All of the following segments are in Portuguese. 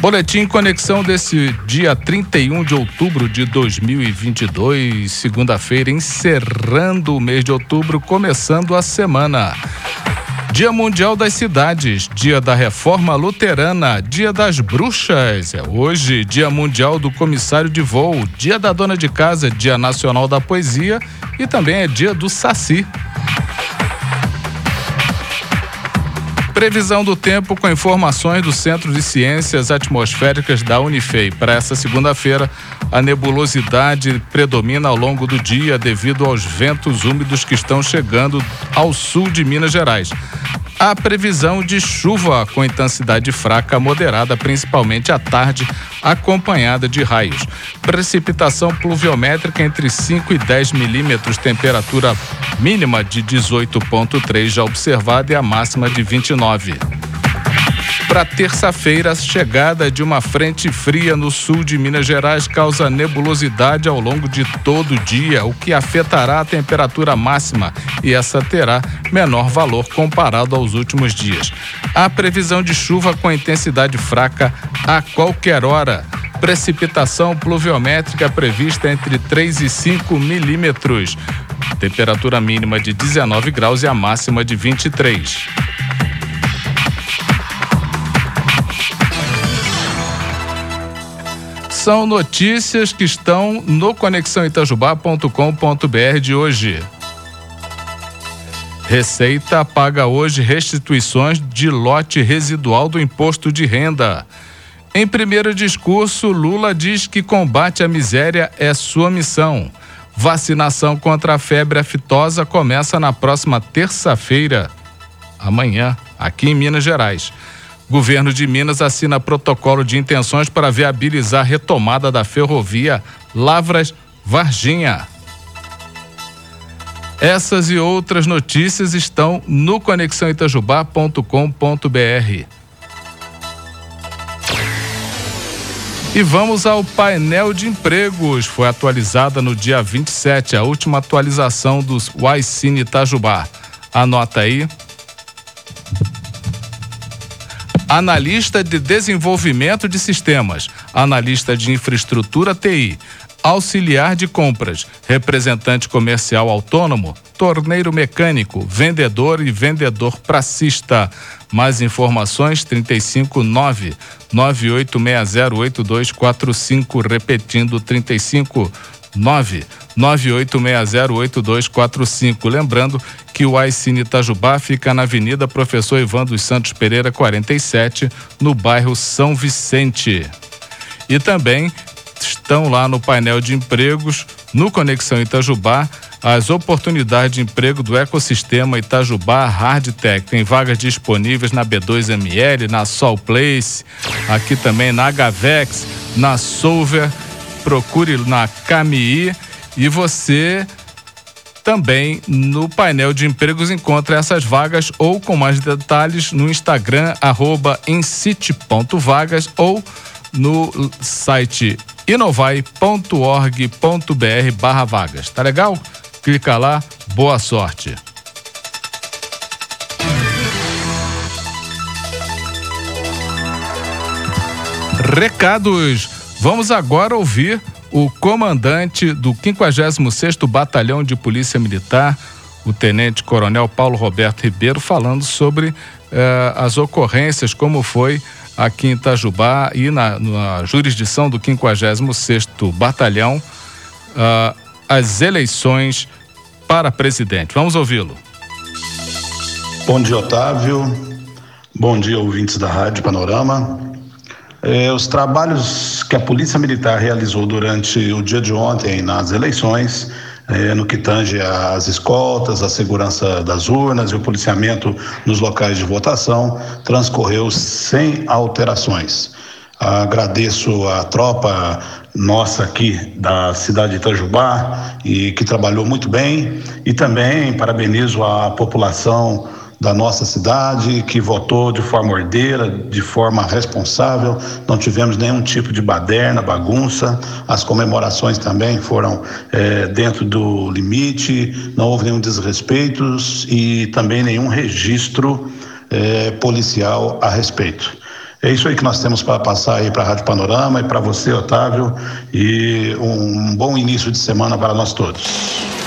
Boletim Conexão desse dia 31 de outubro de 2022, segunda-feira, encerrando o mês de outubro, começando a semana. Dia Mundial das Cidades, Dia da Reforma Luterana, Dia das Bruxas, é hoje, Dia Mundial do Comissário de Voo, Dia da Dona de Casa, Dia Nacional da Poesia e também é Dia do Saci. Previsão do tempo com informações do Centro de Ciências Atmosféricas da Unifei. Para essa segunda-feira, a nebulosidade predomina ao longo do dia devido aos ventos úmidos que estão chegando ao sul de Minas Gerais a previsão de chuva com intensidade fraca moderada, principalmente à tarde, acompanhada de raios. Precipitação pluviométrica entre 5 e 10 milímetros, temperatura mínima de 18,3 já observada e a máxima de 29 para terça-feira, a chegada de uma frente fria no sul de Minas Gerais causa nebulosidade ao longo de todo o dia, o que afetará a temperatura máxima e essa terá menor valor comparado aos últimos dias. Há previsão de chuva com intensidade fraca a qualquer hora. Precipitação pluviométrica prevista entre 3 e 5 milímetros. Temperatura mínima de 19 graus e a máxima de 23. São notícias que estão no conexãoitajubá.com.br de hoje. Receita paga hoje restituições de lote residual do imposto de renda. Em primeiro discurso, Lula diz que combate à miséria é sua missão. Vacinação contra a febre aftosa começa na próxima terça-feira, amanhã, aqui em Minas Gerais. Governo de Minas assina protocolo de intenções para viabilizar a retomada da ferrovia Lavras Varginha. Essas e outras notícias estão no conexãoitajubá.com.br. E vamos ao painel de empregos. Foi atualizada no dia 27, a última atualização dos Cine Itajubá. Anota aí, analista de desenvolvimento de sistemas, analista de infraestrutura TI, auxiliar de compras, representante comercial autônomo, torneiro mecânico, vendedor e vendedor pracista. Mais informações 359 98608245 repetindo 35 998608245. Lembrando que o Aicine Itajubá fica na Avenida Professor Ivan dos Santos Pereira, 47, no bairro São Vicente. E também estão lá no painel de empregos, no Conexão Itajubá, as oportunidades de emprego do ecossistema Itajubá Hardtech. Tem vagas disponíveis na B2ML, na Sol Place, aqui também na HVEX, na Solver procure na CAMI e você também no painel de empregos encontra essas vagas ou com mais detalhes no Instagram incite.vagas ou no site inovai.org.br barra vagas. Tá legal? Clica lá, boa sorte. Recados Vamos agora ouvir o comandante do 56º Batalhão de Polícia Militar, o Tenente Coronel Paulo Roberto Ribeiro, falando sobre eh, as ocorrências, como foi aqui em Itajubá e na, na jurisdição do 56º Batalhão, uh, as eleições para presidente. Vamos ouvi-lo. Bom dia, Otávio. Bom dia, ouvintes da Rádio Panorama. É, os trabalhos que a Polícia Militar realizou durante o dia de ontem nas eleições, é, no que tange às escoltas, a segurança das urnas e o policiamento nos locais de votação, transcorreu sem alterações. Agradeço a tropa nossa aqui da cidade de Itajubá e que trabalhou muito bem e também parabenizo a população da nossa cidade, que votou de forma ordeira, de forma responsável, não tivemos nenhum tipo de baderna, bagunça, as comemorações também foram é, dentro do limite, não houve nenhum desrespeito e também nenhum registro é, policial a respeito. É isso aí que nós temos para passar aí para a Rádio Panorama e para você, Otávio, e um bom início de semana para nós todos.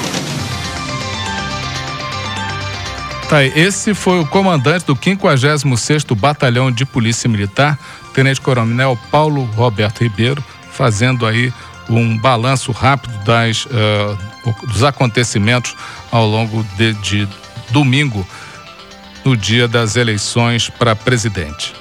Tá aí, esse foi o comandante do 56º Batalhão de Polícia Militar, Tenente Coronel Paulo Roberto Ribeiro, fazendo aí um balanço rápido das, uh, dos acontecimentos ao longo de, de domingo, no dia das eleições para presidente.